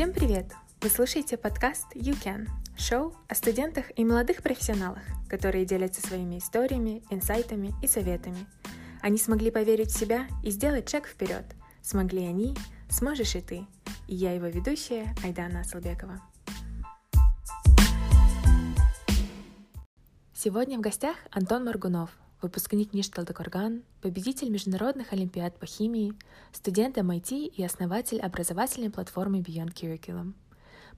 Всем привет! Вы слушаете подкаст You Can, шоу о студентах и молодых профессионалах, которые делятся своими историями, инсайтами и советами. Они смогли поверить в себя и сделать шаг вперед. Смогли они, сможешь и ты. И я его ведущая Айдана Асалбекова. Сегодня в гостях Антон Маргунов, выпускник НИШ Талдыкорган, победитель международных олимпиад по химии, студент MIT и основатель образовательной платформы Beyond Curriculum.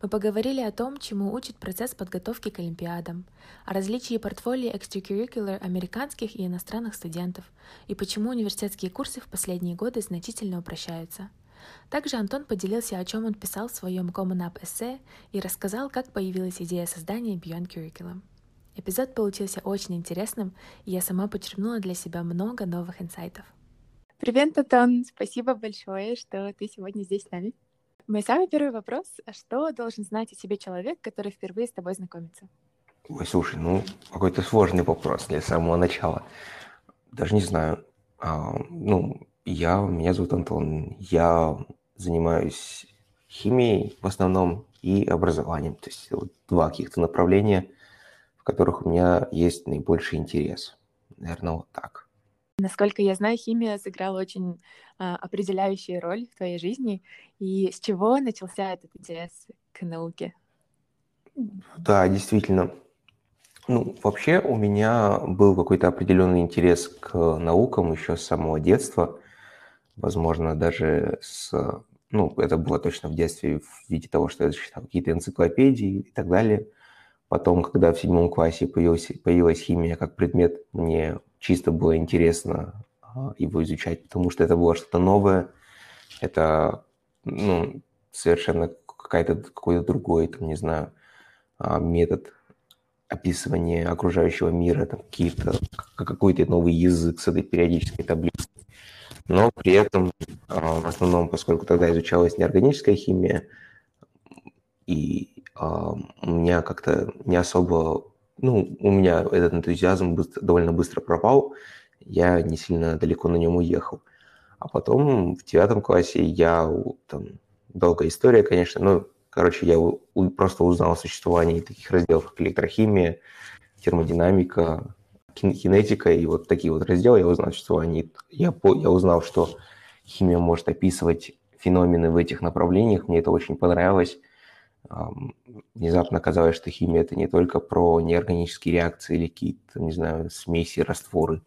Мы поговорили о том, чему учит процесс подготовки к олимпиадам, о различии портфолио extracurricular американских и иностранных студентов и почему университетские курсы в последние годы значительно упрощаются. Также Антон поделился, о чем он писал в своем Common Up эссе и рассказал, как появилась идея создания Beyond Curriculum. Эпизод получился очень интересным, и я сама подчеркнула для себя много новых инсайтов. Привет, Антон! Спасибо большое, что ты сегодня здесь с нами. Мой самый первый вопрос. А что должен знать о себе человек, который впервые с тобой знакомится? Ой, слушай, ну, какой-то сложный вопрос для самого начала. Даже не знаю. А, ну, я, меня зовут Антон. Я занимаюсь химией в основном и образованием. То есть вот два каких-то направления – в которых у меня есть наибольший интерес. Наверное, вот так. Насколько я знаю, химия сыграла очень а, определяющую роль в твоей жизни. И с чего начался этот интерес к науке? Да, действительно. Ну, вообще у меня был какой-то определенный интерес к наукам еще с самого детства. Возможно, даже с... Ну, это было точно в детстве в виде того, что я читал какие-то энциклопедии и так далее – Потом, когда в седьмом классе появилась, появилась химия как предмет, мне чисто было интересно а, его изучать, потому что это было что-то новое, это ну, совершенно какая-то, какой-то другой, там, не знаю, а, метод описывания окружающего мира, там, какие-то, какой-то новый язык с этой периодической таблицей. Но при этом, а, в основном, поскольку тогда изучалась неорганическая химия, и у меня как-то не особо, ну, у меня этот энтузиазм быстро, довольно быстро пропал, я не сильно далеко на нем уехал. А потом в девятом классе я, там, долгая история, конечно, но, короче, я просто узнал о существовании таких разделов, как электрохимия, термодинамика, кинетика и вот такие вот разделы я узнал о существовании. Я, я узнал, что химия может описывать феномены в этих направлениях, мне это очень понравилось внезапно оказалось, что химия – это не только про неорганические реакции или какие-то, не знаю, смеси, растворы.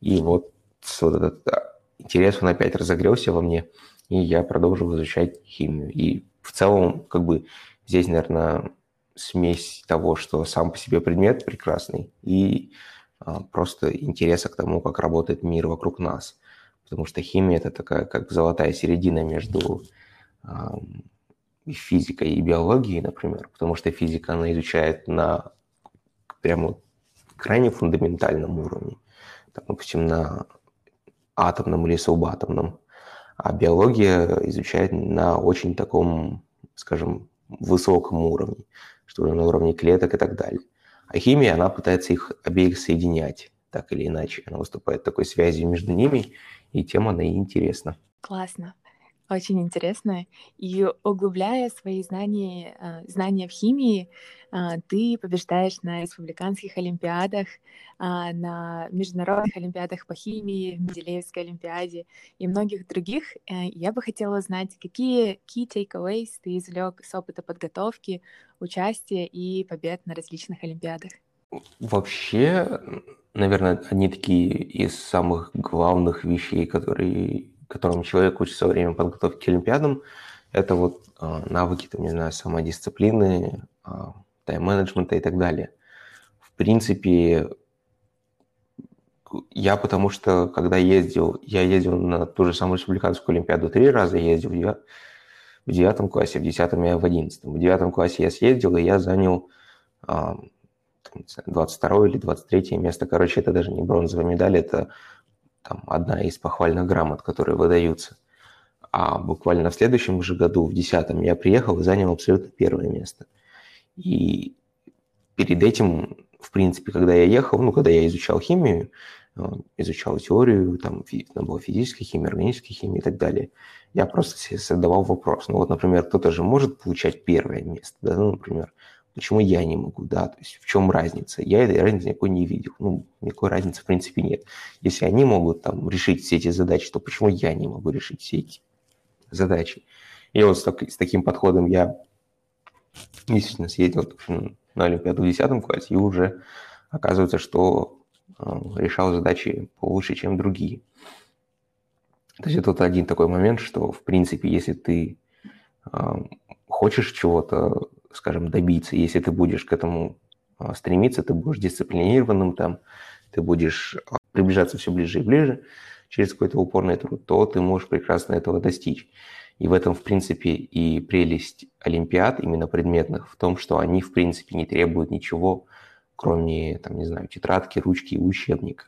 И вот, вот этот а, интерес, он опять разогрелся во мне, и я продолжил изучать химию. И в целом, как бы, здесь, наверное, смесь того, что сам по себе предмет прекрасный, и а, просто интереса к тому, как работает мир вокруг нас. Потому что химия – это такая, как золотая середина между и физикой, и биологией, например, потому что физика, она изучает на прямо крайне фундаментальном уровне, там, допустим, на атомном или субатомном, а биология изучает на очень таком, скажем, высоком уровне, что на уровне клеток и так далее. А химия, она пытается их обеих соединять, так или иначе. Она выступает такой связью между ними, и тем она и интересна. Классно. Очень интересно. И углубляя свои знания, а, знания в химии, а, ты побеждаешь на республиканских олимпиадах, а, на международных олимпиадах по химии, Менделеевской олимпиаде и многих других. Э, я бы хотела узнать, какие key takeaways ты извлек с опыта подготовки, участия и побед на различных олимпиадах? Вообще, наверное, одни такие из самых главных вещей, которые которым человек учится во время подготовки к Олимпиадам, это вот э, навыки, там, не знаю, самодисциплины, э, тайм-менеджмента и так далее. В принципе, я потому что, когда ездил, я ездил на ту же самую республиканскую Олимпиаду три раза, ездил в, в девятом классе, в десятом и в одиннадцатом. В девятом классе я съездил, и я занял э, 22 или 23 место. Короче, это даже не бронзовая медаль, это там, одна из похвальных грамот, которые выдаются. А буквально в следующем же году, в десятом, я приехал и занял абсолютно первое место. И перед этим, в принципе, когда я ехал, ну, когда я изучал химию, изучал теорию, там, там была физическая химия, органическая химия и так далее. Я просто себе задавал вопрос. Ну вот, например, кто-то же может получать первое место, да, ну, например, почему я не могу, да, то есть в чем разница? Я этой разницы никакой не видел. Ну, никакой разницы в принципе нет. Если они могут там решить все эти задачи, то почему я не могу решить все эти задачи? И вот с, так, с таким подходом я действительно съездил на Олимпиаду в 10 классе, и уже оказывается, что э, решал задачи получше, чем другие. То есть это вот один такой момент, что, в принципе, если ты э, хочешь чего-то, скажем, добиться, если ты будешь к этому э, стремиться, ты будешь дисциплинированным там, ты будешь приближаться все ближе и ближе через какой-то упорный труд, то ты можешь прекрасно этого достичь. И в этом, в принципе, и прелесть Олимпиад, именно предметных, в том, что они, в принципе, не требуют ничего, кроме, там, не знаю, тетрадки, ручки и учебника.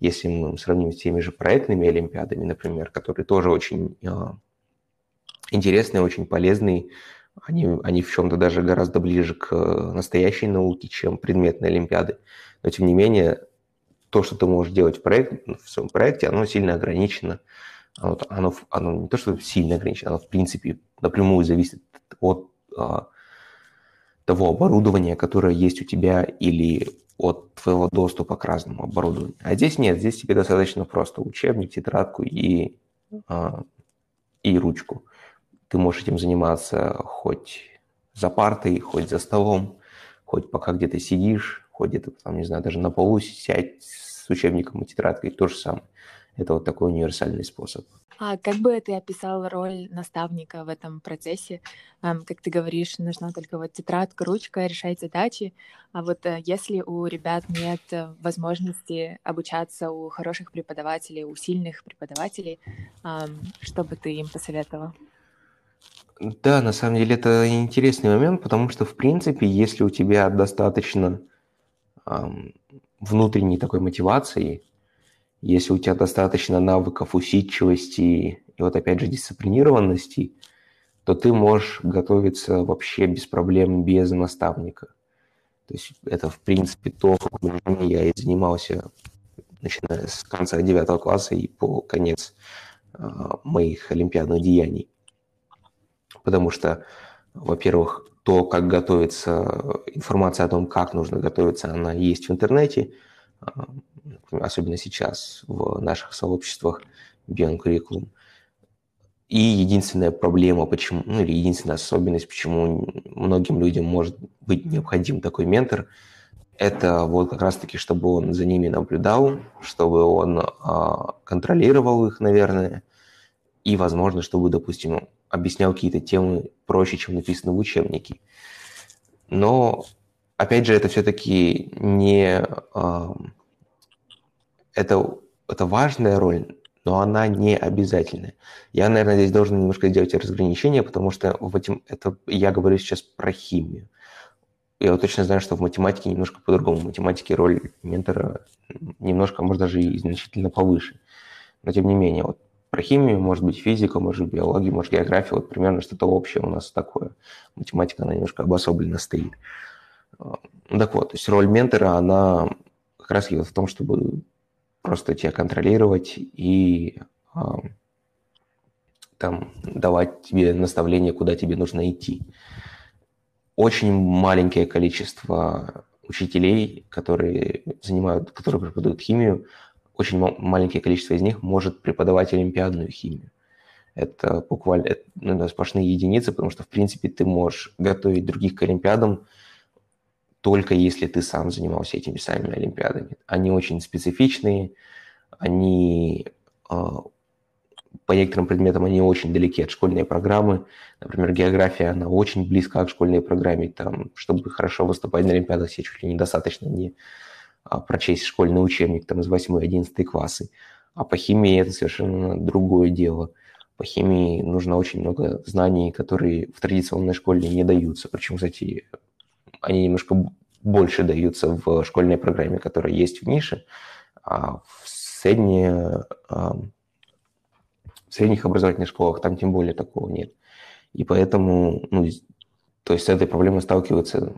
Если мы сравним с теми же проектными Олимпиадами, например, которые тоже очень э, интересные, очень полезные, они, они в чем-то даже гораздо ближе к настоящей науке, чем предметные Олимпиады. Но, тем не менее, то, что ты можешь делать в, проект, в своем проекте, оно сильно ограничено оно, оно, оно не то, что сильно ограничено, оно в принципе напрямую зависит от а, того оборудования, которое есть у тебя, или от твоего доступа к разному оборудованию. А здесь нет, здесь тебе достаточно просто учебник, тетрадку и, а, и ручку. Ты можешь этим заниматься хоть за партой, хоть за столом, хоть пока где-то сидишь, хоть где-то, там, не знаю, даже на полу сядь с учебником и тетрадкой, то же самое. Это вот такой универсальный способ. А как бы ты описал роль наставника в этом процессе? Как ты говоришь, нужна только вот тетрадка, ручка, решать задачи. А вот э, если у ребят нет э, возможности обучаться у хороших преподавателей, у сильных преподавателей, что бы ты им посоветовал? Да, на самом деле это интересный момент, потому что, в принципе, если у тебя достаточно эм, внутренней такой мотивации, если у тебя достаточно навыков усидчивости и вот опять же дисциплинированности, то ты можешь готовиться вообще без проблем, без наставника. То есть это, в принципе, то, чем я и занимался, начиная с конца девятого класса и по конец э, моих олимпиадных деяний. Потому что, во-первых, то, как готовиться, информация о том, как нужно готовиться, она есть в интернете. А, особенно сейчас в наших сообществах Curriculum. И единственная проблема, почему, ну или единственная особенность, почему многим людям может быть необходим такой ментор, это вот как раз-таки, чтобы он за ними наблюдал, чтобы он а, контролировал их, наверное, и, возможно, чтобы, допустим, объяснял какие-то темы проще, чем написано в учебнике. Но, опять же, это все-таки не... Это, это важная роль, но она не обязательная. Я, наверное, здесь должен немножко сделать разграничение, потому что в этим, это, я говорю сейчас про химию. Я вот точно знаю, что в математике немножко по-другому. В математике роль ментора немножко, может, даже и значительно повыше. Но тем не менее, вот про химию, может быть, физика, может быть, биология, может, география, вот примерно что-то общее у нас такое. Математика, она немножко обособленно стоит. Так вот, то есть роль ментора, она как раз вот в том, чтобы просто тебя контролировать и э, там давать тебе наставление, куда тебе нужно идти. Очень маленькое количество учителей, которые занимают, которые преподают химию, очень маленькое количество из них может преподавать олимпиадную химию. Это буквально это, ну, сплошные единицы, потому что, в принципе, ты можешь готовить других к олимпиадам только если ты сам занимался этими самыми олимпиадами. Они очень специфичные, они а, по некоторым предметам они очень далеки от школьной программы. Например, география, она очень близка к школьной программе. Там, чтобы хорошо выступать на Олимпиадах, себе чуть ли недостаточно не прочесть школьный учебник там, из 8-11 классы. А по химии это совершенно другое дело. По химии нужно очень много знаний, которые в традиционной школе не даются. Причем, кстати, они немножко больше даются в школьной программе, которая есть в нише, а в, средние, в средних образовательных школах там тем более такого нет. И поэтому, ну, то есть с этой проблемой сталкиваются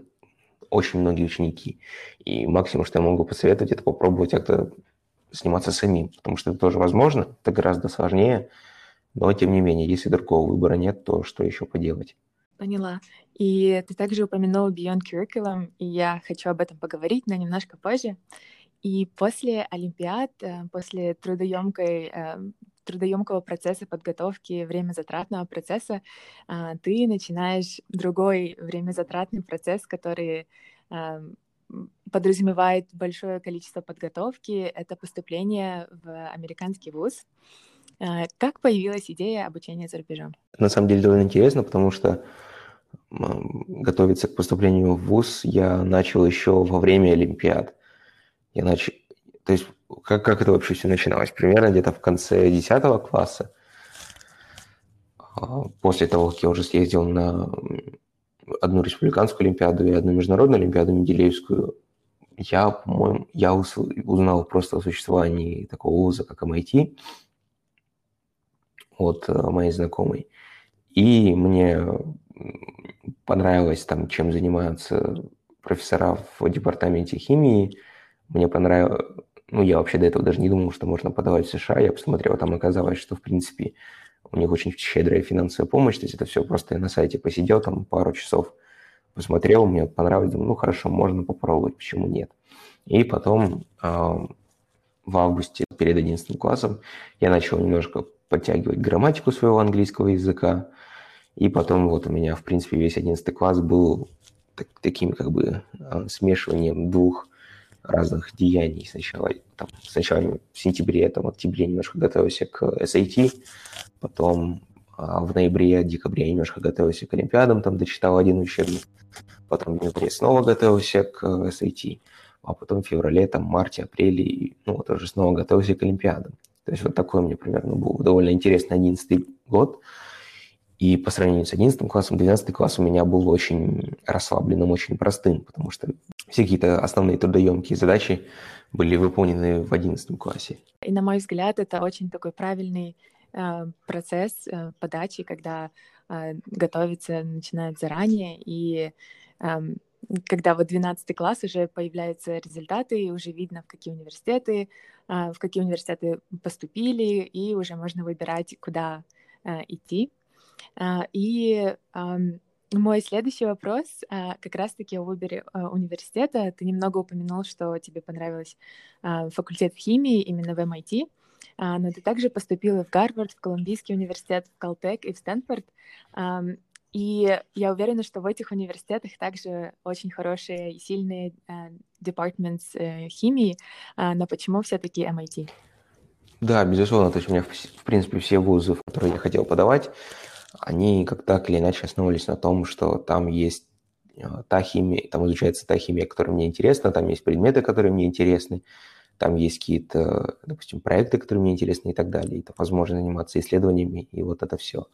очень многие ученики. И максимум, что я могу посоветовать, это попробовать как-то заниматься самим, потому что это тоже возможно, это гораздо сложнее, но тем не менее, если другого выбора нет, то что еще поделать? Поняла. И ты также упомянул Beyond Curriculum, и я хочу об этом поговорить, но немножко позже. И после Олимпиад, э, после трудоемкой, э, трудоемкого процесса подготовки, время затратного процесса, а, ты начинаешь другой время затратный процесс, который подразумевает большое количество подготовки. Это поступление в американский вуз. А, как появилась идея обучения за рубежом? На самом деле довольно интересно, потому что готовиться к поступлению в ВУЗ я начал еще во время Олимпиад. Я начал... То есть как, как это вообще все начиналось? Примерно где-то в конце 10 класса, а, после того, как я уже съездил на одну республиканскую олимпиаду и одну международную олимпиаду Менделеевскую, я, по-моему, я узнал просто о существовании такого вуза, как MIT, от э, моей знакомой. И мне понравилось там, чем занимаются профессора в департаменте химии. Мне понравилось, ну, я вообще до этого даже не думал, что можно подавать в США. Я посмотрел, там оказалось, что, в принципе, у них очень щедрая финансовая помощь. То есть это все просто я на сайте посидел, там пару часов посмотрел, мне понравилось, думаю, ну, хорошо, можно попробовать, почему нет. И потом э, в августе перед 11 классом я начал немножко подтягивать грамматику своего английского языка, и потом вот у меня, в принципе, весь 11 класс был так, таким как бы а, смешиванием двух разных деяний. Сначала, там, сначала в сентябре, там, октябре немножко готовился к SAT, потом а, в ноябре, декабре немножко готовился к Олимпиадам, там дочитал один учебник, потом в ноябре снова готовился к SAT, а потом в феврале, там, марте, апреле, ну, вот уже снова готовился к Олимпиадам. То есть вот такой меня примерно был довольно интересный 11 год. И по сравнению с 11 классом, 12 класс у меня был очень расслабленным, очень простым, потому что все какие-то основные трудоемкие задачи были выполнены в 11 классе. И, на мой взгляд, это очень такой правильный э, процесс э, подачи, когда э, готовиться начинают заранее, и э, когда вот 12 класс уже появляются результаты, и уже видно, в какие университеты, э, в какие университеты поступили, и уже можно выбирать, куда э, идти. А, и мой следующий вопрос а, как раз-таки о выборе а, университета. Ты немного упомянул, что тебе понравился факультет химии именно в MIT, но ты также поступила в Гарвард, в Колумбийский университет, в Калтек и в Стэнфорд. И я уверена, что в этих университетах также очень хорошие и сильные департаменты э, химии, но почему все-таки MIT? Да, безусловно. То есть у меня, в принципе, все вузы, в которые я хотел подавать, они как так или иначе основывались на том, что там есть а, та химия, там изучается та химия, которая мне интересна, там есть предметы, которые мне интересны, там есть какие-то, допустим, проекты, которые мне интересны и так далее. Там возможно заниматься исследованиями, и вот это все.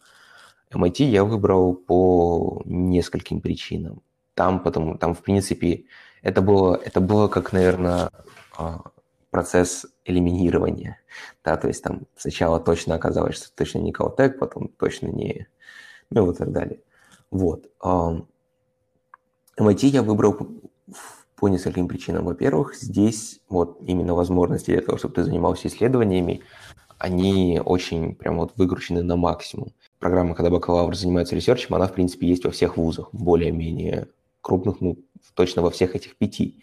MIT я выбрал по нескольким причинам. Там, потому, там в принципе, это было, это было как, наверное, а, процесс элиминирования. Да, то есть там сначала точно оказалось, что точно не Caltech, потом точно не... Ну и вот так далее. Вот. MIT я выбрал по нескольким причинам. Во-первых, здесь вот именно возможности для того, чтобы ты занимался исследованиями, они очень прям вот выкручены на максимум. Программа, когда бакалавр занимается ресерчем, она, в принципе, есть во всех вузах, более-менее крупных, ну, точно во всех этих пяти.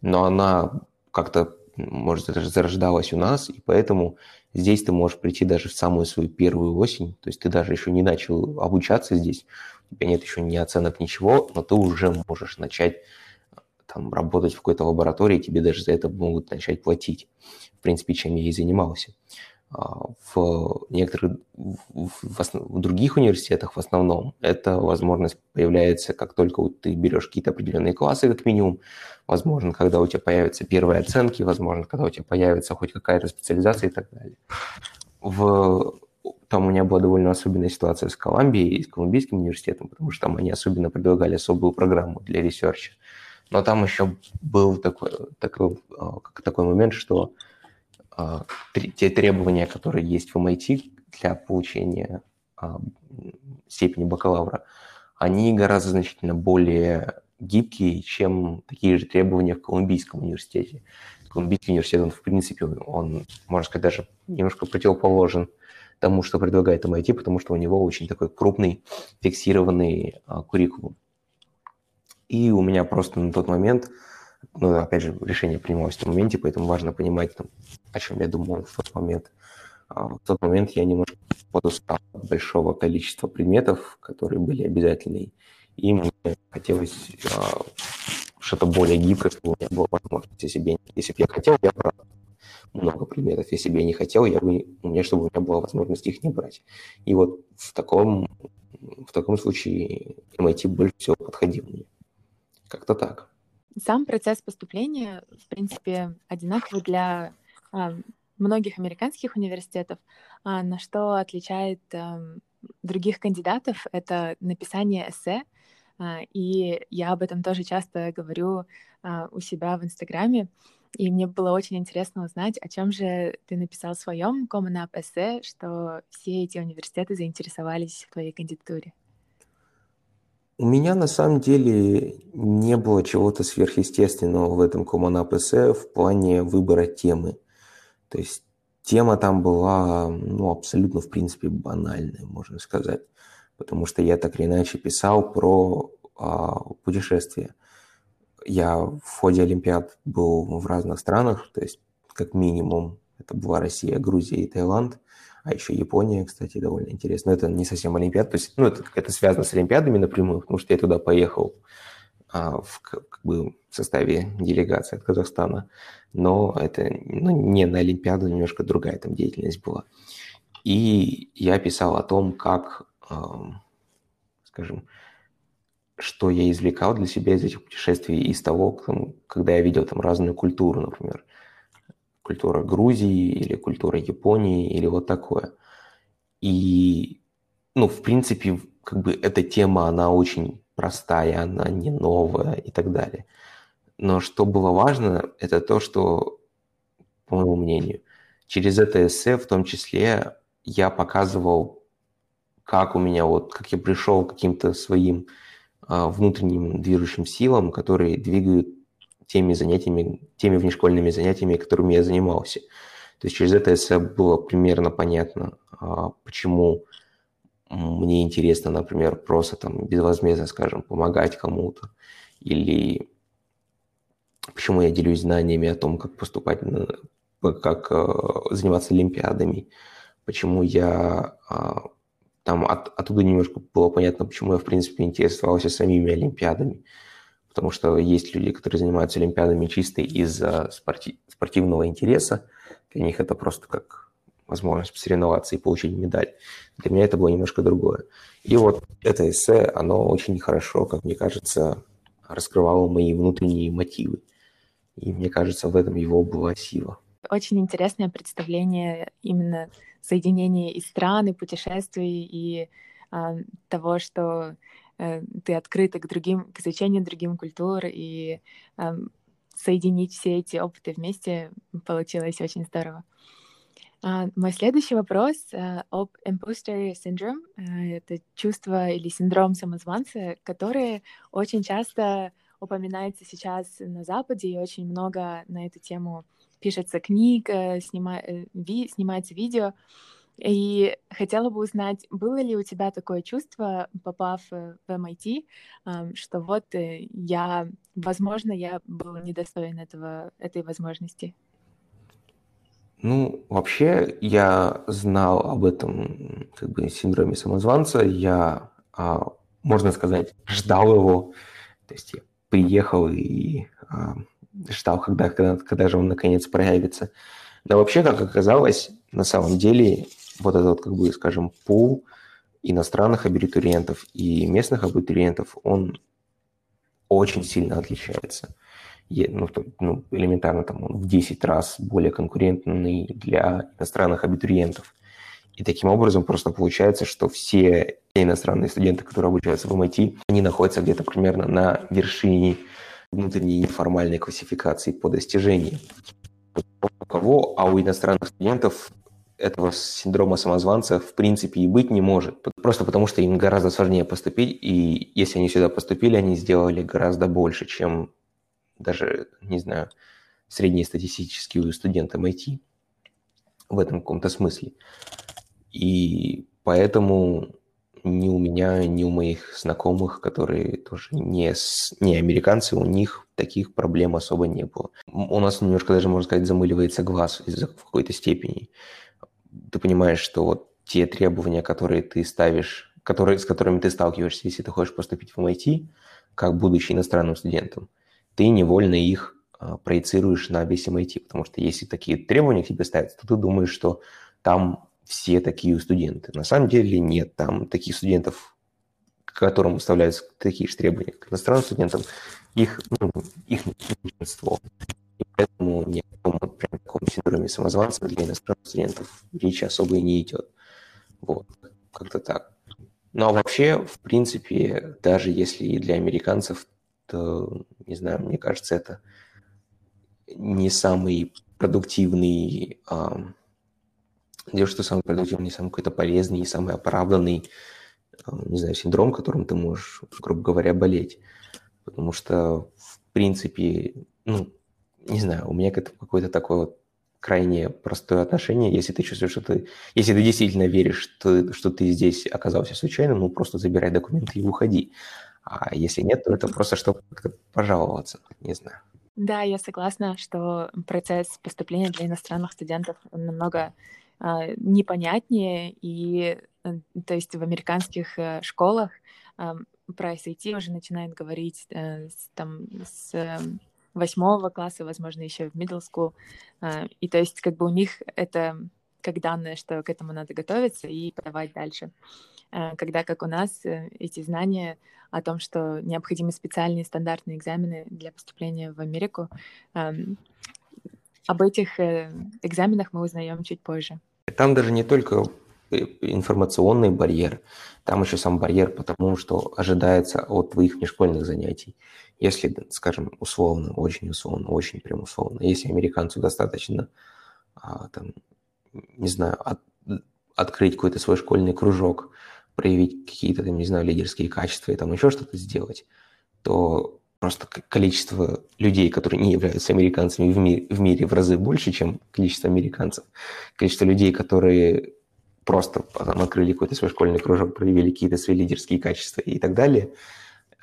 Но она как-то может, это зарождалось у нас, и поэтому здесь ты можешь прийти даже в самую свою первую осень, то есть ты даже еще не начал обучаться здесь, у тебя нет еще ни оценок, ничего, но ты уже можешь начать там, работать в какой-то лаборатории, тебе даже за это могут начать платить. В принципе, чем я и занимался. А, в некоторых, в, в, в других университетах в основном эта возможность появляется, как только ты берешь какие-то определенные классы, как минимум, возможно, когда у тебя появятся первые оценки, возможно, когда у тебя появится хоть какая-то специализация и так далее. В, там у меня была довольно особенная ситуация с Колумбией и с Колумбийским университетом, потому что там они особенно предлагали особую программу для research а. Но там еще был такой, такой, а, такой момент, что те требования, которые есть в MIT для получения а, степени бакалавра, они гораздо значительно более гибкие, чем такие же требования в Колумбийском университете. Колумбийский университет, он, в принципе, он, можно сказать, даже немножко противоположен тому, что предлагает MIT, потому что у него очень такой крупный фиксированный а, куррикулум. И у меня просто на тот момент, ну, опять же, решение принималось в том моменте, поэтому важно понимать, там, о чем я думал в тот момент. А в тот момент я немножко подустал от большого количества предметов, которые были обязательны, и мне хотелось а, что-то более гибкое, чтобы у меня была возможность. Если я, если бы я хотел, я брал много предметов. Если бы я не хотел, я бы, у меня, чтобы у меня была возможность их не брать. И вот в таком, в таком случае MIT больше всего подходил мне. Как-то так. Сам процесс поступления, в принципе, одинаковый для а, многих американских университетов. А, на что отличает а, других кандидатов, это написание эссе. И я об этом тоже часто говорю у себя в Инстаграме. И мне было очень интересно узнать, о чем же ты написал в своем Common App эссе, что все эти университеты заинтересовались в твоей кандидатуре. У меня на самом деле не было чего-то сверхъестественного в этом Common App эссе в плане выбора темы. То есть тема там была ну, абсолютно, в принципе, банальная, можно сказать. Потому что я так или иначе писал про а, путешествия я в ходе Олимпиад был в разных странах, то есть как минимум это была Россия, Грузия и Таиланд, а еще Япония, кстати, довольно интересно. Но это не совсем Олимпиад, то есть ну, это, это связано с Олимпиадами напрямую, потому что я туда поехал а, в как бы, в составе делегации от Казахстана, но это ну, не на Олимпиаду, немножко другая там деятельность была. И я писал о том, как, э, скажем, что я извлекал для себя из этих путешествий, из того, когда я видел там разную культуру, например, культура Грузии или культура Японии или вот такое. И, ну, в принципе, как бы эта тема, она очень простая, она не новая и так далее. Но что было важно, это то, что, по моему мнению, через это эссе в том числе я показывал, как у меня вот, как я пришел к каким-то своим а, внутренним движущим силам, которые двигают теми занятиями, теми внешкольными занятиями, которыми я занимался. То есть через это было примерно понятно, а, почему мне интересно, например, просто там безвозмездно, скажем, помогать кому-то, или почему я делюсь знаниями о том, как поступать, как а, заниматься олимпиадами, почему я там от, оттуда немножко было понятно, почему я, в принципе, интересовался самими Олимпиадами. Потому что есть люди, которые занимаются Олимпиадами чисто из-за спорти- спортивного интереса. Для них это просто как возможность посоревноваться и получить медаль. Для меня это было немножко другое. И вот это эссе, оно очень хорошо, как мне кажется, раскрывало мои внутренние мотивы. И мне кажется, в этом его была сила. Очень интересное представление именно соединения и стран, и путешествий, и э, того, что ты открыта к другим, к изучению другим культур, и э, соединить все эти опыты вместе получилось очень здорово. Uh, мой следующий вопрос uh, об imposter syndrome. Uh, это чувство или синдром самозванца, которые очень часто упоминается сейчас на Западе, и очень много на эту тему пишется книг, снима... Э, ви... снимается видео. И хотела бы узнать, было ли у тебя такое чувство, попав э, в MIT, что вот э, я, возможно, я был недостоин этого, этой возможности? Ну, вообще, я знал об этом как бы синдроме самозванца. Я, а, можно сказать, ждал его. То есть я приехал и а, ждал, когда, когда, когда же он наконец проявится. Но вообще, как оказалось, на самом деле вот этот, как бы, скажем, пул иностранных абитуриентов и местных абитуриентов, он очень сильно отличается. Ну, ну, элементарно там он в 10 раз более конкурентный для иностранных абитуриентов. И таким образом просто получается, что все иностранные студенты, которые обучаются в MIT, они находятся где-то примерно на вершине внутренней неформальной классификации по достижениям. У кого, а у иностранных студентов этого синдрома самозванца в принципе и быть не может. Просто потому, что им гораздо сложнее поступить, и если они сюда поступили, они сделали гораздо больше, чем даже, не знаю, среднестатистический студент MIT в этом каком-то смысле. И поэтому ни у меня, ни у моих знакомых, которые тоже не, с, не американцы, у них таких проблем особо не было. У нас немножко даже, можно сказать, замыливается глаз из-за в какой-то степени. Ты понимаешь, что вот те требования, которые ты ставишь, которые, с которыми ты сталкиваешься, если ты хочешь поступить в MIT, как будучи иностранным студентом, ты невольно их а, проецируешь на весь MIT, потому что если такие требования к тебе ставятся, то ты думаешь, что там все такие студенты. На самом деле нет, там таких студентов, к которым выставляются такие же требования, к иностранным студентам, их, ну, их меньшинство. И поэтому каком прям синдроме самозванца для иностранных студентов речи особо и не идет. Вот, как-то так. Но вообще, в принципе, даже если и для американцев, то, не знаю, мне кажется, это не самый продуктивный, а, дело, что самый продуктивный, не самый какой-то полезный, не самый оправданный, а, не знаю, синдром, которым ты можешь, грубо говоря, болеть. Потому что, в принципе, ну, не знаю, у меня какое-то такое вот крайне простое отношение. Если ты чувствуешь, что ты... Если ты действительно веришь, что, что ты здесь оказался случайно, ну, просто забирай документы и уходи. А если нет, то это просто чтобы пожаловаться, не знаю. Да, я согласна, что процесс поступления для иностранных студентов намного э, непонятнее, и э, то есть в американских э, школах э, про SAT уже начинают говорить э, с, там с э, восьмого класса, возможно, еще в middle school, э, и то есть как бы у них это как данное, что к этому надо готовиться и подавать дальше. Э, когда, как у нас, э, эти знания о том, что необходимы специальные стандартные экзамены для поступления в Америку, об этих э, экзаменах мы узнаем чуть позже. Там даже не только информационный барьер, там еще сам барьер потому, что ожидается от твоих внешкольных занятий. Если, скажем, условно, очень условно, очень прям условно, если американцу достаточно а, там, не знаю, от, открыть какой-то свой школьный кружок, проявить какие-то, там, не знаю, лидерские качества и там еще что-то сделать, то просто количество людей, которые не являются американцами в мире, в мире в разы больше, чем количество американцев. Количество людей, которые просто там, открыли какой-то свой школьный кружок, проявили какие-то свои лидерские качества и так далее,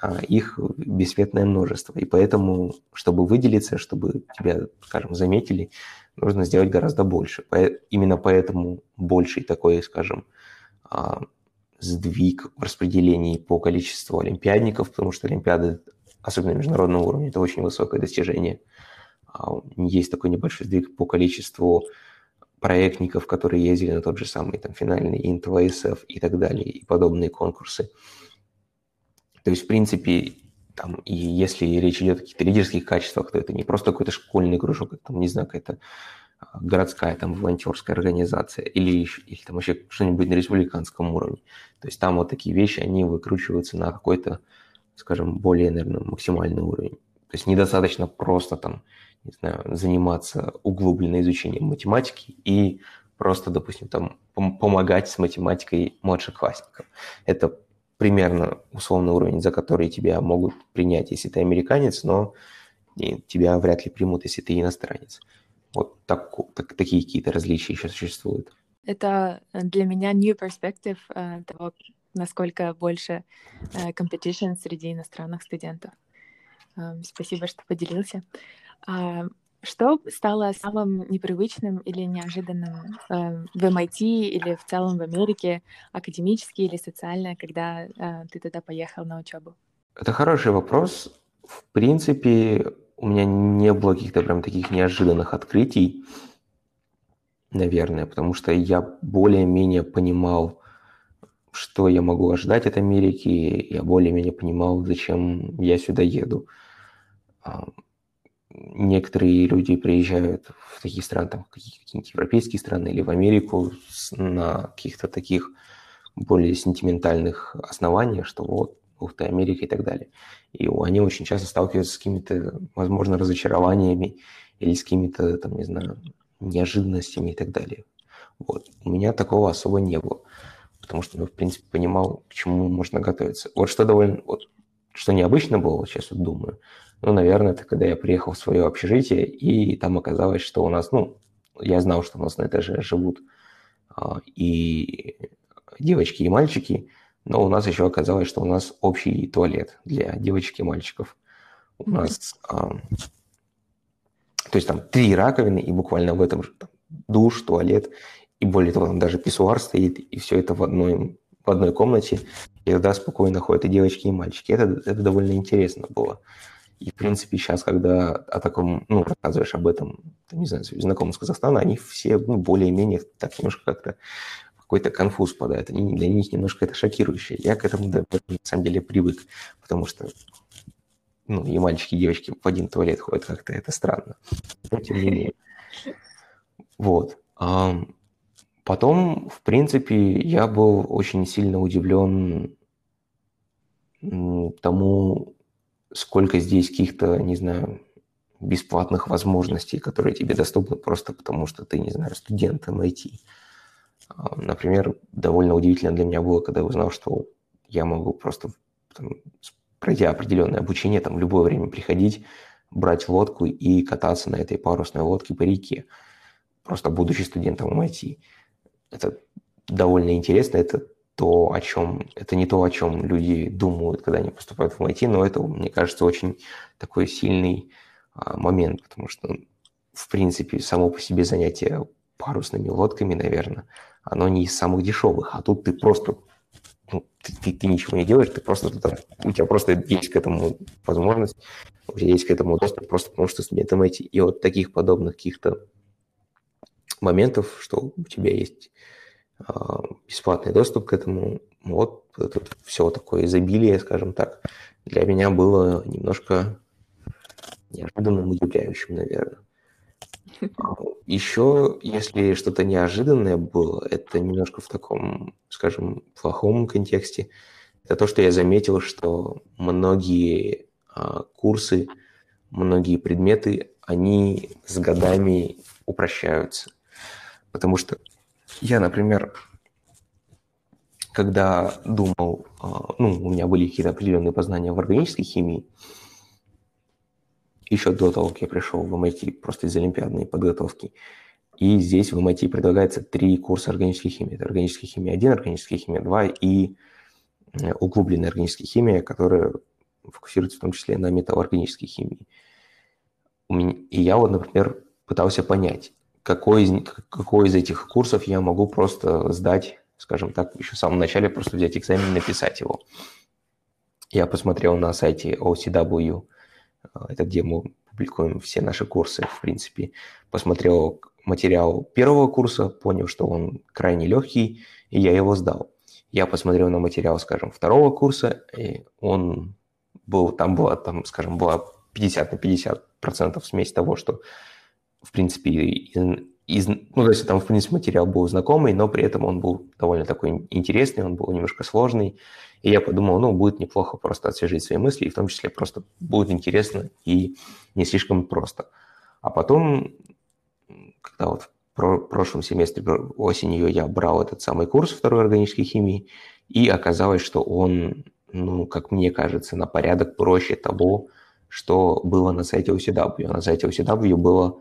а, их бесцветное множество. И поэтому, чтобы выделиться, чтобы тебя, скажем, заметили, нужно сделать гораздо больше. Именно поэтому больший такой, скажем, а, сдвиг в распределении по количеству олимпиадников, потому что олимпиады, особенно международного уровня, это очень высокое достижение. А, есть такой небольшой сдвиг по количеству проектников, которые ездили на тот же самый там, финальный ВСФ и так далее, и подобные конкурсы. То есть, в принципе, там, и если речь идет о каких-то лидерских качествах, то это не просто какой-то школьный кружок, там, не знаю, какая-то а, городская там волонтерская организация или, или там вообще что-нибудь на республиканском уровне. То есть там вот такие вещи, они выкручиваются на какой-то, скажем, более, наверное, максимальный уровень. То есть недостаточно просто там, не знаю, заниматься углубленным изучением математики и просто, допустим, там помогать с математикой младшеклассникам. Это примерно условный уровень, за который тебя могут принять, если ты американец, но тебя вряд ли примут, если ты иностранец. Вот так, так, такие какие-то различия еще существуют. Это для меня new perspective uh, того, насколько больше uh, competition среди иностранных студентов. Uh, спасибо, что поделился. Uh, что стало самым непривычным или неожиданным э, в MIT или в целом в Америке, академически или социально, когда э, ты туда поехал на учебу? Это хороший вопрос. В принципе, у меня не было каких-то прям таких неожиданных открытий, наверное, потому что я более-менее понимал, что я могу ожидать от Америки, я более-менее понимал, зачем я сюда еду некоторые люди приезжают в такие страны, там какие-нибудь европейские страны или в Америку на каких-то таких более сентиментальных основаниях, что вот, ух ты, Америка и так далее. И они очень часто сталкиваются с какими-то, возможно, разочарованиями или с какими-то, там, не знаю, неожиданностями и так далее. Вот. У меня такого особо не было, потому что, ну, в принципе, понимал, к чему можно готовиться. Вот что довольно, вот что необычно было, сейчас вот думаю, ну, наверное, это когда я приехал в свое общежитие, и там оказалось, что у нас, ну, я знал, что у нас на этаже живут а, и девочки, и мальчики, но у нас еще оказалось, что у нас общий туалет для девочек и мальчиков. У нас, а, то есть там три раковины, и буквально в этом же там, душ, туалет, и более того, там даже писсуар стоит, и все это в одной, в одной комнате, и тогда спокойно ходят и девочки, и мальчики. Это, это довольно интересно было. И, в принципе, сейчас, когда о таком, ну, рассказываешь об этом, не знаю, знакомым с Казахстана, они все, ну, более-менее так немножко как-то какой-то конфуз падает. Они, для них немножко это шокирующее. Я к этому, да, на самом деле, привык, потому что ну, и мальчики, и девочки в один туалет ходят как-то, это странно. Но тем не менее. Вот. Потом, в принципе, я был очень сильно удивлен тому, сколько здесь каких-то, не знаю, бесплатных возможностей, которые тебе доступны просто потому, что ты, не знаю, студент MIT. А, например, довольно удивительно для меня было, когда я узнал, что я могу просто, там, пройдя определенное обучение, там, в любое время приходить, брать лодку и кататься на этой парусной лодке по реке, просто будучи студентом MIT. Это довольно интересно, это то, о чем... Это не то, о чем люди думают, когда они поступают в MIT, но это, мне кажется, очень такой сильный а, момент, потому что, в принципе, само по себе занятие парусными лодками, наверное, оно не из самых дешевых, а тут ты просто ну, ты, ты, ты ничего не делаешь, ты просто там, у тебя просто есть к этому возможность, у тебя есть к этому доступ просто потому, что студент MIT. И вот таких подобных каких-то моментов, что у тебя есть бесплатный доступ к этому. Вот это все такое изобилие, скажем так, для меня было немножко неожиданным, удивляющим, наверное. А, Еще, если что-то неожиданное было, это немножко в таком, скажем, плохом контексте, это то, что я заметил, что многие а, курсы, многие предметы, они с годами упрощаются. Потому что я, например, когда думал, а, ну, у меня были какие-то определенные познания в органической химии, еще до того, как я пришел в MIT, просто из олимпиадной подготовки. И здесь в MIT предлагается три курса органической химии. Это органическая химия 1, органическая химия 2 и э, углубленная органическая химия, которая фокусируется в том числе на металлоорганической химии. И я вот, например, пытался понять, какой из, какой из этих курсов я могу просто сдать, скажем так, еще в самом начале, просто взять экзамен и написать его. Я посмотрел на сайте OCW, э, это где мы публикуем все наши курсы, в принципе. Посмотрел материал первого курса, понял, что он крайне легкий, и я его сдал. Я посмотрел на материал, скажем, второго курса, и он был, там было, там, скажем, была 50 на 50 процентов смесь того, что в принципе, из, из, ну, то есть там, в принципе, материал был знакомый, но при этом он был довольно такой интересный, он был немножко сложный. И я подумал, ну, будет неплохо просто освежить свои мысли, и в том числе просто будет интересно и не слишком просто. А потом, когда вот в прошлом семестре осенью я брал этот самый курс второй органической химии, и оказалось, что он, ну, как мне кажется, на порядок проще того, что было на сайте UCW. На сайте UCW было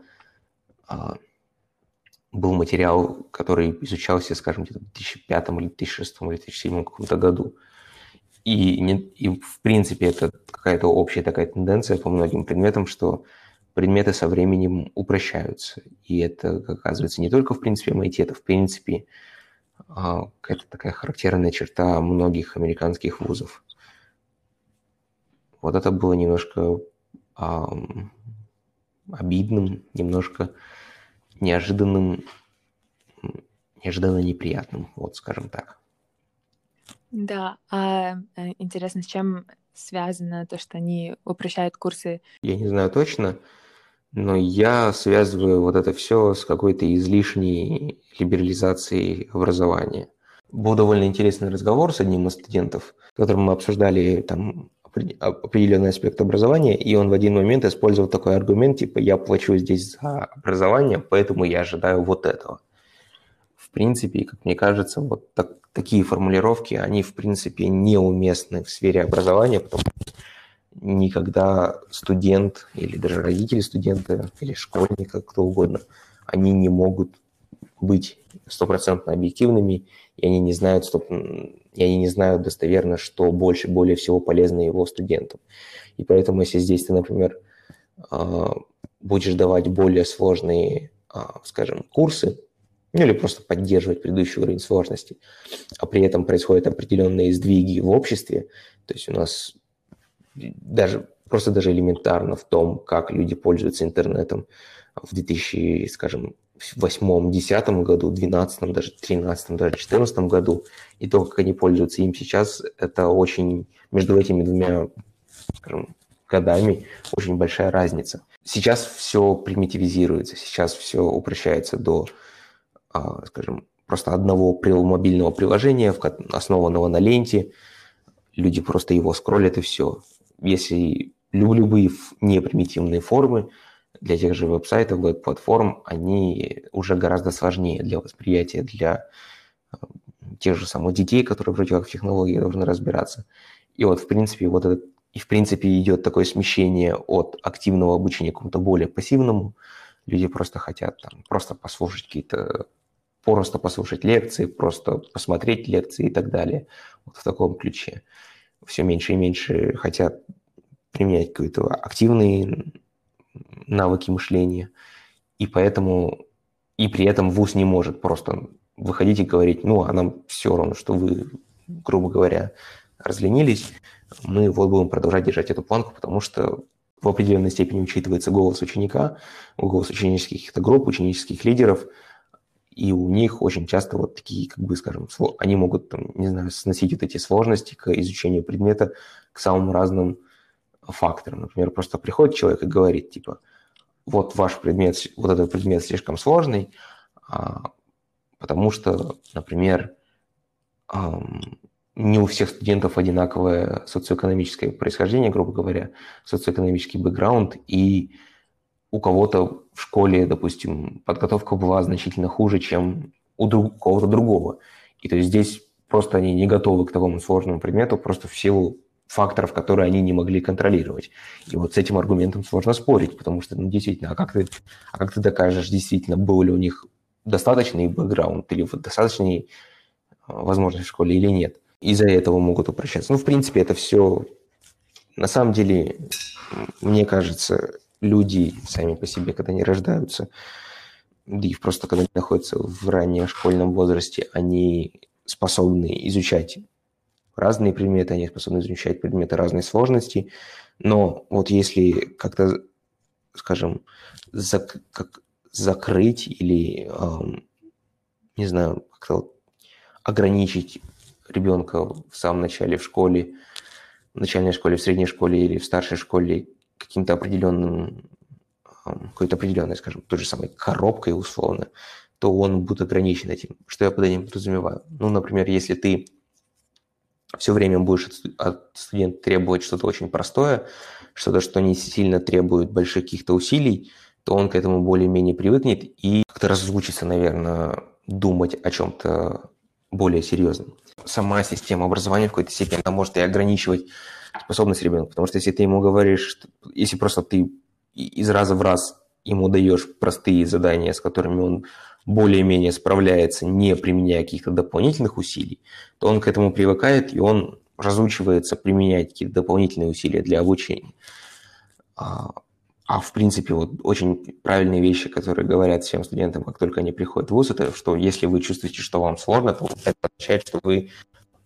был материал, который изучался, скажем, где-то в 2005 или 2006 или 2007 каком-то году. И, не, и в принципе это какая-то общая такая тенденция по многим предметам, что предметы со временем упрощаются. И это, оказывается, не только в принципе MIT, это в принципе а, какая-то такая характерная черта многих американских вузов. Вот это было немножко обидным, немножко неожиданным, неожиданно неприятным, вот скажем так. Да, а э, интересно, с чем связано то, что они упрощают курсы? Я не знаю точно, но я связываю вот это все с какой-то излишней либерализацией образования. Был довольно интересный разговор с одним из студентов, с которым мы обсуждали там определенный аспект образования, и он в один момент использовал такой аргумент, типа, я плачу здесь за образование, поэтому я ожидаю вот этого. В принципе, как мне кажется, вот так, такие формулировки, они, в принципе, неуместны в сфере образования, потому что никогда студент или даже родители студента или школьника, кто угодно, они не могут быть стопроцентно объективными, и они не знают, стоп, и они не знают достоверно, что больше, более всего полезно его студентам. И поэтому, если здесь ты, например, а, будешь давать более сложные, а, скажем, курсы, ну или просто поддерживать предыдущий уровень сложности, а при этом происходят определенные сдвиги в обществе, то есть у нас даже просто даже элементарно в том, как люди пользуются интернетом в 2000, скажем, восьмом, десятом году, двенадцатом, даже тринадцатом, даже четырнадцатом году, и то, как они пользуются им сейчас, это очень между этими двумя, скажем, годами очень большая разница. Сейчас все примитивизируется, сейчас все упрощается до, а, скажем, просто одного мобильного приложения, основанного на ленте. Люди просто его скроллят и все. Если любые непримитивные формы для тех же веб-сайтов, веб-платформ, они уже гораздо сложнее для восприятия, для а, тех же самых детей, которые вроде как в технологии должны разбираться. И вот, в принципе, вот этот и, в принципе, идет такое смещение от активного обучения к какому-то более пассивному. Люди просто хотят там, просто послушать какие-то, просто послушать лекции, просто посмотреть лекции и так далее. Вот в таком ключе. Все меньше и меньше хотят применять какие-то активные навыки мышления. И поэтому, и при этом ВУЗ не может просто выходить и говорить, ну, а нам все равно, что вы, грубо говоря, разленились, мы вот будем продолжать держать эту планку, потому что в определенной степени учитывается голос ученика, голос ученических каких-то групп, ученических лидеров, и у них очень часто вот такие, как бы, скажем, они могут, там, не знаю, сносить вот эти сложности к изучению предмета, к самым разным факторам. Например, просто приходит человек и говорит, типа, вот ваш предмет, вот этот предмет слишком сложный, а, потому что, например, не у всех студентов одинаковое социоэкономическое происхождение, грубо говоря, социоэкономический бэкграунд, и у кого-то в школе, допустим, подготовка была значительно хуже, чем у друг, кого-то другого. И то есть здесь просто они не готовы к такому сложному предмету, просто в силу факторов, которые они не могли контролировать. И вот с этим аргументом сложно спорить, потому что, ну, действительно, а как ты, а как ты докажешь, действительно, был ли у них достаточный бэкграунд или достаточный возможность в школе или нет из-за этого могут упрощаться. Ну, в принципе, это все... На самом деле, мне кажется, люди сами по себе, когда они рождаются, и просто когда они находятся в раннем школьном возрасте, они способны изучать разные предметы, они способны изучать предметы разной сложности, но вот если как-то, скажем, зак как закрыть или, эм, не знаю, как-то ограничить ребенка в самом начале в школе, в начальной школе, в средней школе или в старшей школе каким-то определенным, какой-то определенной, скажем, той же самой коробкой условно, то он будет ограничен этим. Что я под этим подразумеваю? Ну, например, если ты все время будешь от студента требовать что-то очень простое, что-то, что не сильно требует больших каких-то усилий, то он к этому более-менее привыкнет и как-то разучится, наверное, думать о чем-то более серьезным сама система образования в какой-то степени, она может и ограничивать способность ребенка. Потому что если ты ему говоришь, если просто ты из раза в раз ему даешь простые задания, с которыми он более-менее справляется, не применяя каких-то дополнительных усилий, то он к этому привыкает, и он разучивается применять какие-то дополнительные усилия для обучения. А, а в принципе, вот очень правильные вещи, которые говорят всем студентам, как только они приходят в ВУЗ, это что если вы чувствуете, что вам сложно, то это означает, что вы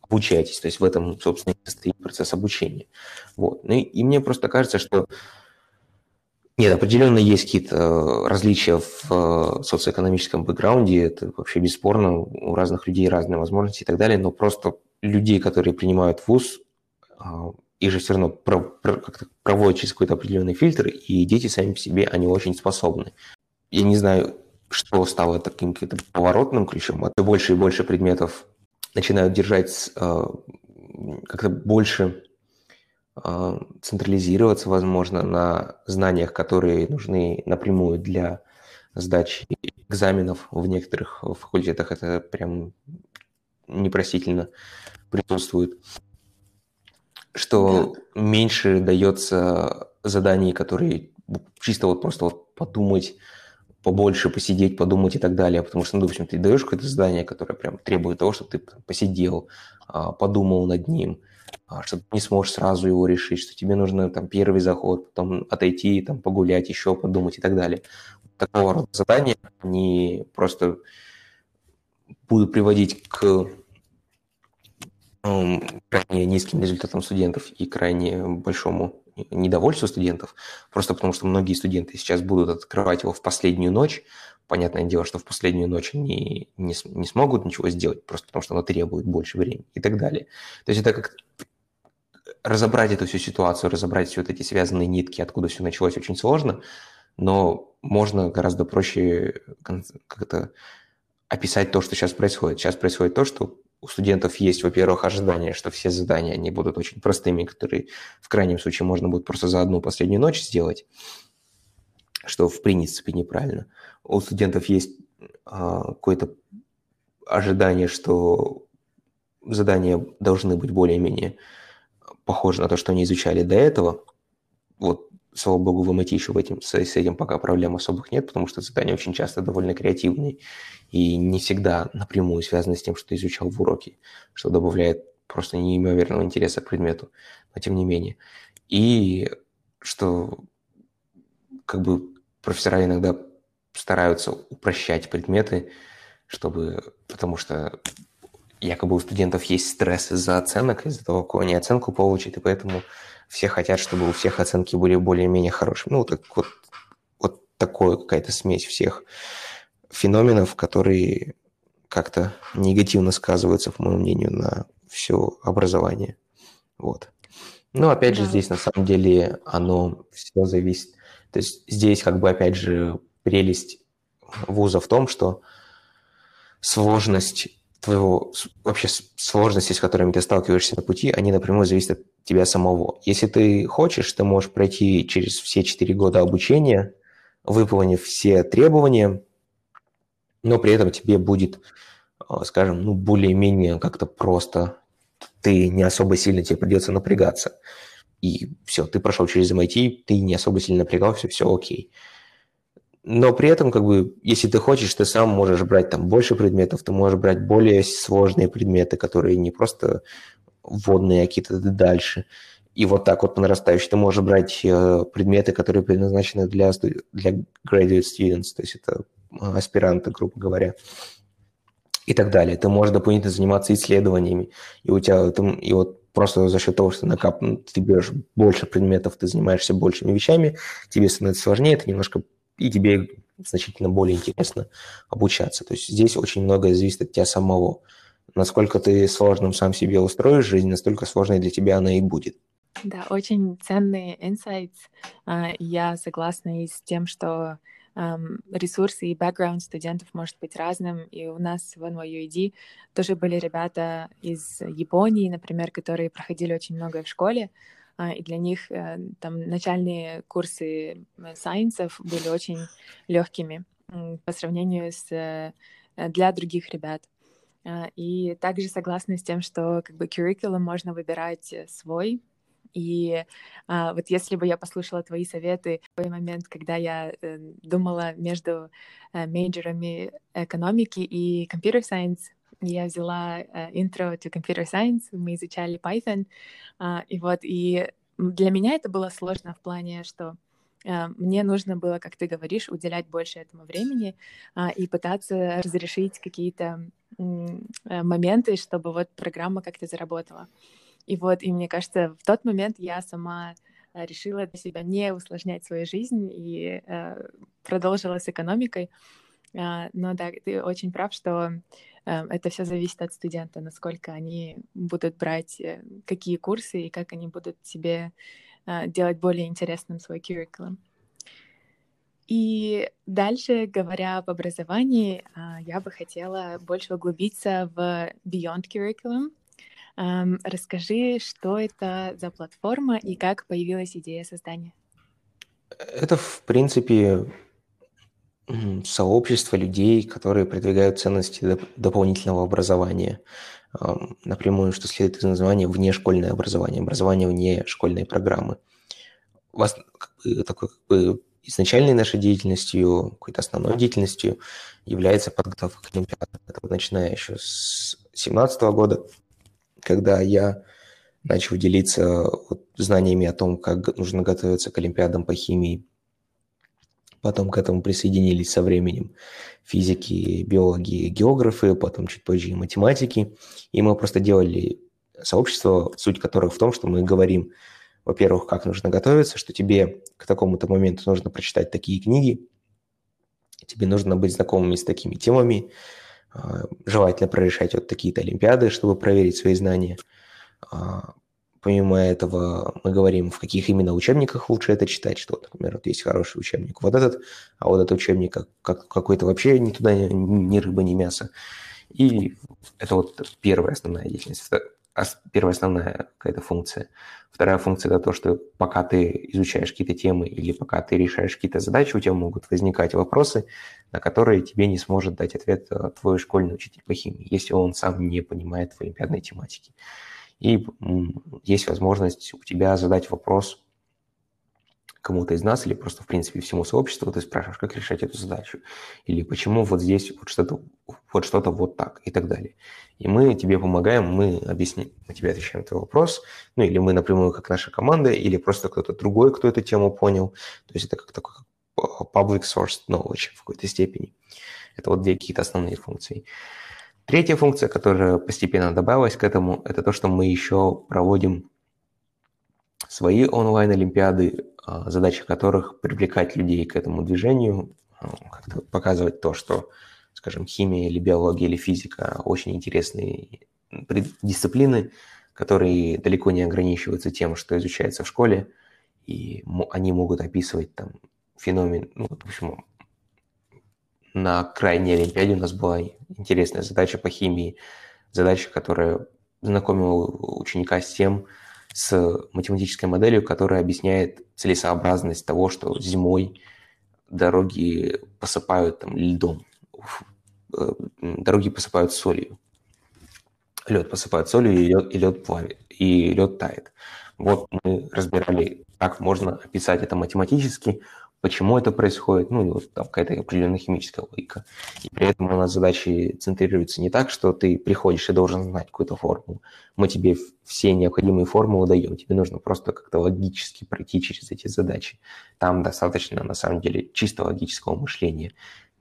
обучаетесь. То есть в этом, собственно, и состоит процесс обучения. Вот. Ну и, и мне просто кажется, что нет, определенно есть какие-то э, различия в э, социоэкономическом бэкграунде, это вообще бесспорно, у разных людей разные возможности и так далее, но просто людей, которые принимают ВУЗ, а, их же все равно проводят через какой-то определенный фильтр, и дети сами по себе, они очень способны. Я не знаю, что стало таким каким-то поворотным ключом, а то больше и больше предметов начинают держать э, как-то больше централизироваться, возможно, на знаниях, которые нужны напрямую для сдачи экзаменов в некоторых факультетах. Это прям непростительно присутствует, что да. меньше дается заданий, которые чисто вот просто вот подумать, побольше посидеть, подумать и так далее, потому что, ну, допустим, ты даешь какое-то задание, которое прям требует того, чтобы ты посидел, а, подумал над ним, а, что ты не сможешь сразу его решить, что тебе нужно там первый заход, потом отойти, там погулять, еще подумать и так далее. Такого рода задания, они просто будут приводить к крайне низким результатам студентов и крайне большому недовольству студентов, просто потому что многие студенты сейчас будут открывать его в последнюю ночь. Понятное дело, что в последнюю ночь они не, не смогут ничего сделать, просто потому что оно требует больше времени и так далее. То есть это как разобрать эту всю ситуацию, разобрать все вот эти связанные нитки, откуда все началось, очень сложно, но можно гораздо проще как-то описать то, что сейчас происходит. Сейчас происходит то, что у студентов есть, во-первых, ожидание, что все задания, они будут очень простыми, которые в крайнем случае можно будет просто за одну последнюю ночь сделать, что в принципе неправильно. У студентов есть а, какое-то ожидание, что задания должны быть более-менее похожи на то, что они изучали до этого. Вот слава богу, в MIT еще в этим, с, с этим пока проблем особых нет, потому что задания очень часто довольно креативные и не всегда напрямую связаны с тем, что ты изучал в уроке, что добавляет просто неимоверного интереса к предмету, но тем не менее. И что как бы профессора иногда стараются упрощать предметы, чтобы, потому что якобы у студентов есть стресс из-за оценок, из-за того, какую они оценку получат, и поэтому все хотят, чтобы у всех оценки были более-менее хорошими. Ну, так вот, вот такое какая-то смесь всех феноменов, которые как-то негативно сказываются, по моему мнению, на все образование. Вот. Но опять да. же, здесь на самом деле оно все зависит. То есть здесь как бы опять же прелесть вуза в том, что сложность твоего, вообще сложности, с которыми ты сталкиваешься на пути, они напрямую зависят от тебя самого. Если ты хочешь, ты можешь пройти через все четыре года обучения, выполнив все требования, но при этом тебе будет, а, скажем, ну, более-менее как-то просто, ты не особо сильно тебе придется напрягаться. И все, ты прошел через MIT, ты не особо сильно напрягался, все окей. Но при этом, как бы, если ты хочешь, ты сам можешь брать там больше предметов, ты можешь брать более сложные предметы, которые не просто вводные, а какие-то дальше. И вот так вот по нарастающей ты можешь брать э, предметы, которые предназначены для, для graduate students, то есть это э, аспиранты, грубо говоря, и так далее. Ты можешь дополнительно заниматься исследованиями, и у тебя там, и вот просто за счет того, что накап... ты берешь больше предметов, ты занимаешься большими вещами, тебе становится сложнее, это немножко и тебе значительно более интересно обучаться. То есть здесь очень многое зависит от тебя самого. Насколько ты сложным сам себе устроишь жизнь, настолько сложной для тебя она и будет. Да, очень ценные insights. А, я согласна и с тем, что ресурсы и бэкграунд студентов может быть разным. И у нас в NYUED тоже были ребята из Японии, например, которые проходили очень многое в школе, и для них э, там начальные курсы э, сайенсов были очень легкими по сравнению с э, для других ребят. А, и также согласна с тем, что как бы curriculum можно выбирать свой, и а, вот если бы я послушала твои советы в тот момент, когда я э, думала между э, мейджорами экономики и computer science, я взяла Intro to Computer Science, мы изучали Python, uh, и вот, и для меня это было сложно в плане, что uh, мне нужно было, как ты говоришь, уделять больше этому времени uh, и пытаться разрешить какие-то uh, моменты, чтобы вот программа как-то заработала. И вот, и мне кажется, в тот момент я сама решила для себя не усложнять свою жизнь и продолжила с экономикой. Uh, но да, ты очень прав, что это все зависит от студента, насколько они будут брать э, какие курсы и как они будут себе э, делать более интересным свой curriculum. И дальше, говоря об образовании, а, я бы хотела больше углубиться в Beyond Curriculum. Эм, расскажи, что это за платформа и как появилась идея создания? Это, в принципе, сообщество людей, которые продвигают ценности доп- дополнительного образования. Напрямую, что следует из названия, внешкольное образование, образование вне школьной программы. У вас как бы, такой как бы, изначальной нашей деятельностью, какой-то основной деятельностью является подготовка к Олимпиаде. Это начиная еще с 2017 года, когда я начал делиться вот знаниями о том, как нужно готовиться к Олимпиадам по химии Потом к этому присоединились со временем физики, биологи, географы, потом чуть позже и математики. И мы просто делали сообщество, суть которых в том, что мы говорим, во-первых, как нужно готовиться, что тебе к такому-то моменту нужно прочитать такие книги, тебе нужно быть знакомыми с такими темами, а, желательно прорешать вот такие-то олимпиады, чтобы проверить свои знания. Помимо этого мы говорим, в каких именно учебниках лучше это читать, что, например, вот есть хороший учебник, вот этот, а вот этот учебник как, как, какой-то вообще ни туда ни рыба, ни мясо. И это вот первая основная деятельность, первая основная какая-то функция. Вторая функция – это то, что пока ты изучаешь какие-то темы или пока ты решаешь какие-то задачи, у тебя могут возникать вопросы, на которые тебе не сможет дать ответ э, твой школьный учитель по химии, если он сам не понимает в олимпиадной тематике и есть возможность у тебя задать вопрос кому-то из нас или просто, в принципе, всему сообществу, ты спрашиваешь, как решать эту задачу, или почему вот здесь вот что-то вот, что-то вот так и так далее. И мы тебе помогаем, мы объясним, мы тебе отвечаем на твой вопрос, ну или мы напрямую, как наша команда, или просто кто-то другой, кто эту тему понял. То есть это как такой как public source knowledge в какой-то степени. Это вот две какие-то основные функции. Третья функция, которая постепенно добавилась к этому, это то, что мы еще проводим свои онлайн-олимпиады, а, задача которых привлекать людей к этому движению, а, как-то показывать то, что, скажем, химия или биология или физика очень интересные дисциплины, которые далеко не ограничиваются тем, что изучается в школе, и они могут описывать там феномен, ну, в общем, на крайней Олимпиаде у нас была интересная задача по химии, задача, которая знакомила ученика с тем, с математической моделью, которая объясняет целесообразность того, что зимой дороги посыпают там, льдом, э, дороги посыпают солью. Лед посыпают солью, и лед, и лед плавит, и лед тает. Вот мы разбирали, как можно описать это математически, почему это происходит, ну, и вот там какая-то определенная химическая логика. И при этом у нас задачи центрируются не так, что ты приходишь и должен знать какую-то формулу. Мы тебе все необходимые формулы даем, тебе нужно просто как-то логически пройти через эти задачи. Там достаточно, на самом деле, чисто логического мышления.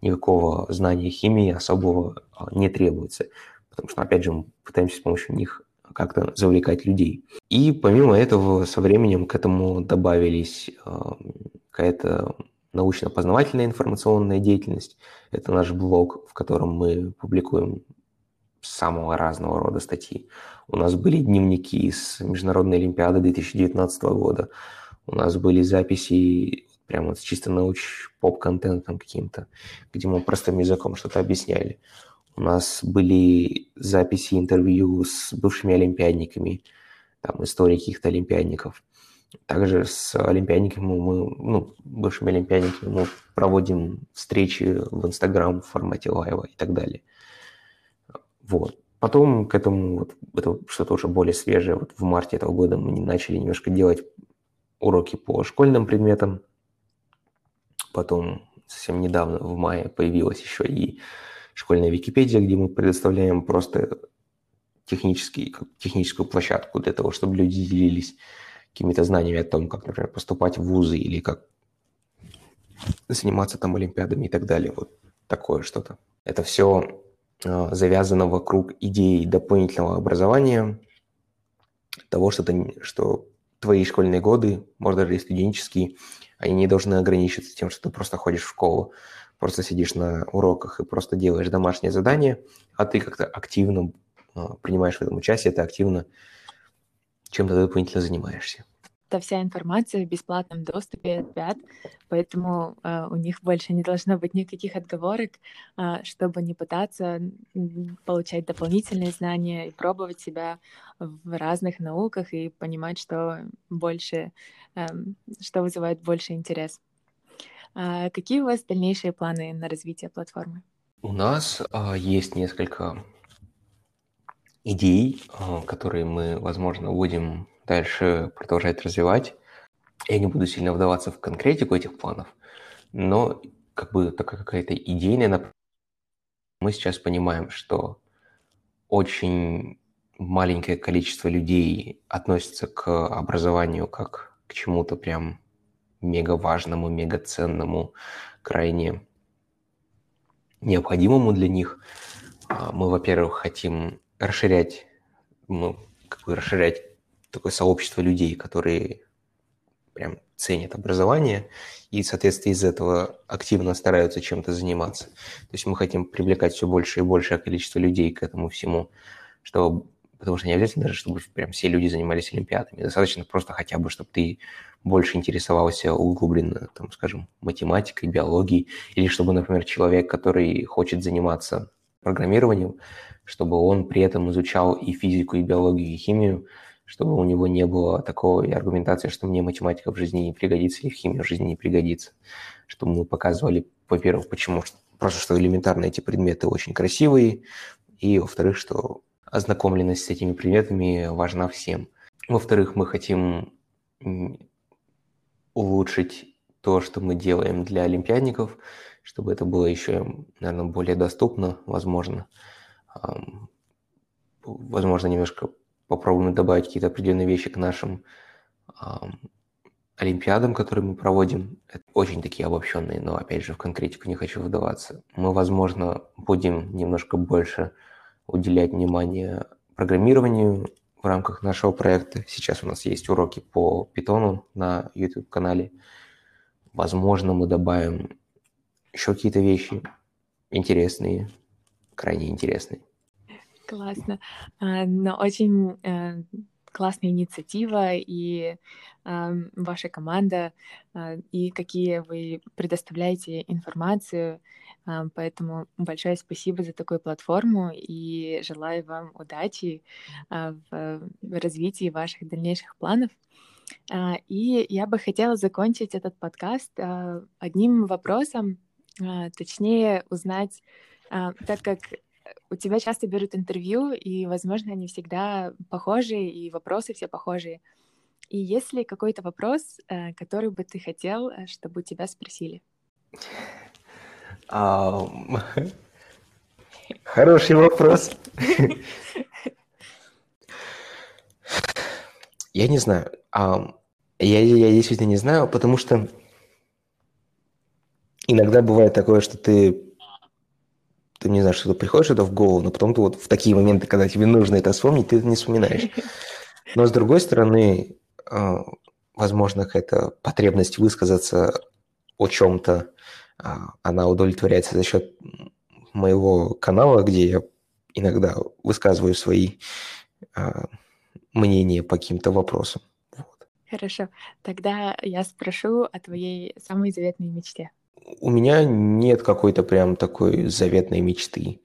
Никакого знания химии особого а, не требуется, потому что, опять же, мы пытаемся с помощью них как-то завлекать людей. И помимо этого, со временем к этому добавились а, какая-то научно-познавательная информационная деятельность. Это наш блог, в котором мы публикуем самого разного рода статьи. У нас были дневники с Международной Олимпиады 2019 года. У нас были записи прямо с чисто науч-поп-контентом каким-то, где мы простым языком что-то объясняли. У нас были записи интервью с бывшими олимпиадниками, там истории каких-то олимпиадников. Также с олимпиадниками мы, ну, бывшими олимпиадниками мы проводим встречи в Инстаграм в формате лайва и так далее. Вот. Потом к этому, вот, это что-то уже более свежее, вот в марте этого года мы начали немножко делать уроки по школьным предметам. Потом совсем недавно, в мае, появилась еще и школьная Википедия, где мы предоставляем просто технический, техническую площадку для того, чтобы люди делились какими-то знаниями о том, как, например, поступать в вузы или как заниматься там олимпиадами и так далее. Вот такое что-то. Это все э, завязано вокруг идеи дополнительного образования, того, что, ты, что твои школьные годы, может даже и студенческие, они не должны ограничиваться тем, что ты просто ходишь в школу, просто сидишь на уроках и просто делаешь домашнее задание, а ты как-то активно э, принимаешь в этом участие, ты активно чем ты дополнительно занимаешься. Это вся информация в бесплатном доступе от ПЯТ, поэтому э, у них больше не должно быть никаких отговорок, э, чтобы не пытаться получать дополнительные знания и пробовать себя в разных науках и понимать, что больше, э, что вызывает больше интерес. А какие у вас дальнейшие планы на развитие платформы? У нас а, есть несколько идей, а, которые мы, возможно, будем дальше продолжать развивать. Я не буду сильно вдаваться в конкретику этих планов, но как бы такая какая-то идейная мы сейчас понимаем, что очень маленькое количество людей относится к образованию как к чему-то прям мега важному, мега ценному, крайне необходимому для них. А, мы, во-первых, хотим расширять, ну, как бы расширять такое сообщество людей, которые прям ценят образование и, соответственно, из этого активно стараются чем-то заниматься. То есть мы хотим привлекать все больше и большее количество людей к этому всему, чтобы потому что не обязательно даже, чтобы прям все люди занимались олимпиадами. Достаточно просто хотя бы, чтобы ты больше интересовался углубленно, там, скажем, математикой, биологией, или чтобы, например, человек, который хочет заниматься программированием, чтобы он при этом изучал и физику, и биологию, и химию, чтобы у него не было такой аргументации, что мне математика в жизни не пригодится, или химия в жизни не пригодится. Чтобы мы показывали, во-первых, почему просто что элементарно эти предметы очень красивые, и, во-вторых, что ознакомленность с этими предметами важна всем. Во-вторых, мы хотим улучшить то, что мы делаем для олимпиадников, чтобы это было еще, наверное, более доступно, возможно. Возможно, немножко попробуем добавить какие-то определенные вещи к нашим олимпиадам, которые мы проводим. Это очень такие обобщенные, но, опять же, в конкретику не хочу вдаваться. Мы, возможно, будем немножко больше уделять внимание программированию в рамках нашего проекта. Сейчас у нас есть уроки по питону на YouTube-канале. Возможно, мы добавим еще какие-то вещи интересные, крайне интересные. Классно. А, но очень э, классная инициатива и ваша команда, а, и какие вы предоставляете информацию поэтому большое спасибо за такую платформу и желаю вам удачи а, в развитии ваших дальнейших планов. А, и я бы хотела закончить этот подкаст одним вопросом, точнее узнать, так как у тебя часто берут интервью, и, возможно, они всегда похожи, и вопросы все похожие. И есть ли какой-то вопрос, который бы ты хотел, чтобы у тебя спросили? Хороший вопрос. Я не знаю. Я, я действительно не знаю, потому что иногда бывает такое, что ты, ты не знаешь, что-то приходит что-то в голову, но потом ты вот в такие моменты, когда тебе нужно это вспомнить, ты это не вспоминаешь. Но с другой стороны, а, возможно, какая-то потребность высказаться о чем-то, а, она удовлетворяется за счет моего канала, где я иногда высказываю свои а, мнения по каким-то вопросам. Вот. Хорошо. Тогда я спрошу о твоей самой заветной мечте. У меня нет какой-то прям такой заветной мечты.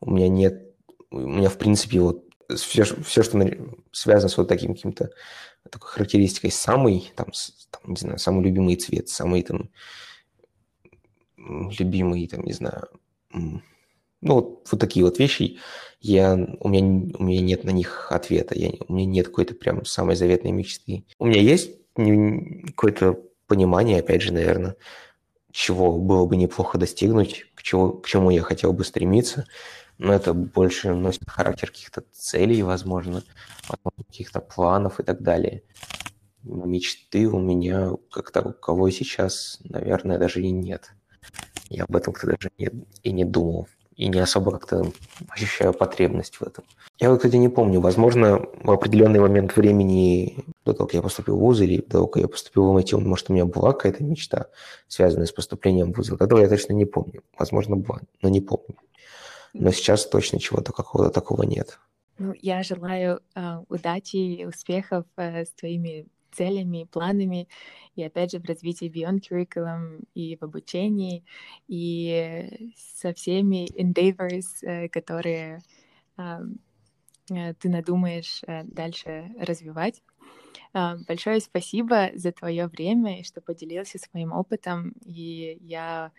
У меня нет... У меня, в принципе, вот все, все что связано с вот таким каким-то такой характеристикой, самый, там, там, не знаю, самый любимый цвет, самый там любимые, там, не знаю, ну, вот, вот такие вот вещи, я, у, меня, у меня нет на них ответа, я, у меня нет какой-то прям самой заветной мечты. У меня есть какое-то понимание, опять же, наверное, чего было бы неплохо достигнуть, к, чему, к чему я хотел бы стремиться, но это больше носит характер каких-то целей, возможно, каких-то планов и так далее. Мечты у меня как-то у кого сейчас, наверное, даже и нет. Я об этом как-то даже не, и не думал. И не особо как-то ощущаю потребность в этом. Я вот, кстати, не помню. Возможно, в определенный момент времени, до того, как я поступил в ВУЗ, или до того, как я поступил в МИТ, может, у меня была какая-то мечта, связанная с поступлением в ВУЗ. Этого я точно не помню. Возможно, была, но не помню. Но сейчас точно чего-то какого-то такого нет. Ну, я желаю э, удачи и успехов э, с твоими целями, планами, и опять же в развитии Beyond Curriculum, и в обучении, и со всеми endeavors, э, которые э, ты надумаешь э, дальше развивать. А, большое спасибо за твое время и что поделился своим опытом. И я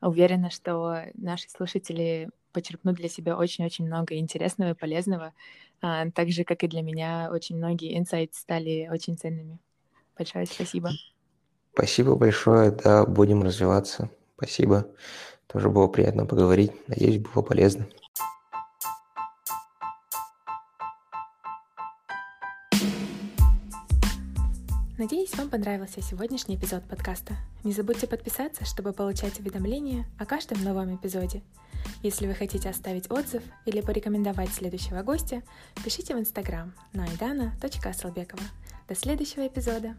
уверена, что наши слушатели почерпнут для себя очень-очень много интересного и полезного. А, так же, как и для меня, очень многие инсайты стали очень ценными. Большое спасибо. Спасибо большое, да, будем развиваться. Спасибо. Тоже было приятно поговорить. Надеюсь, было полезно. Надеюсь, вам понравился сегодняшний эпизод подкаста. Не забудьте подписаться, чтобы получать уведомления о каждом новом эпизоде. Если вы хотите оставить отзыв или порекомендовать следующего гостя, пишите в Инстаграм на aidana.asalbekova. До следующего эпизода!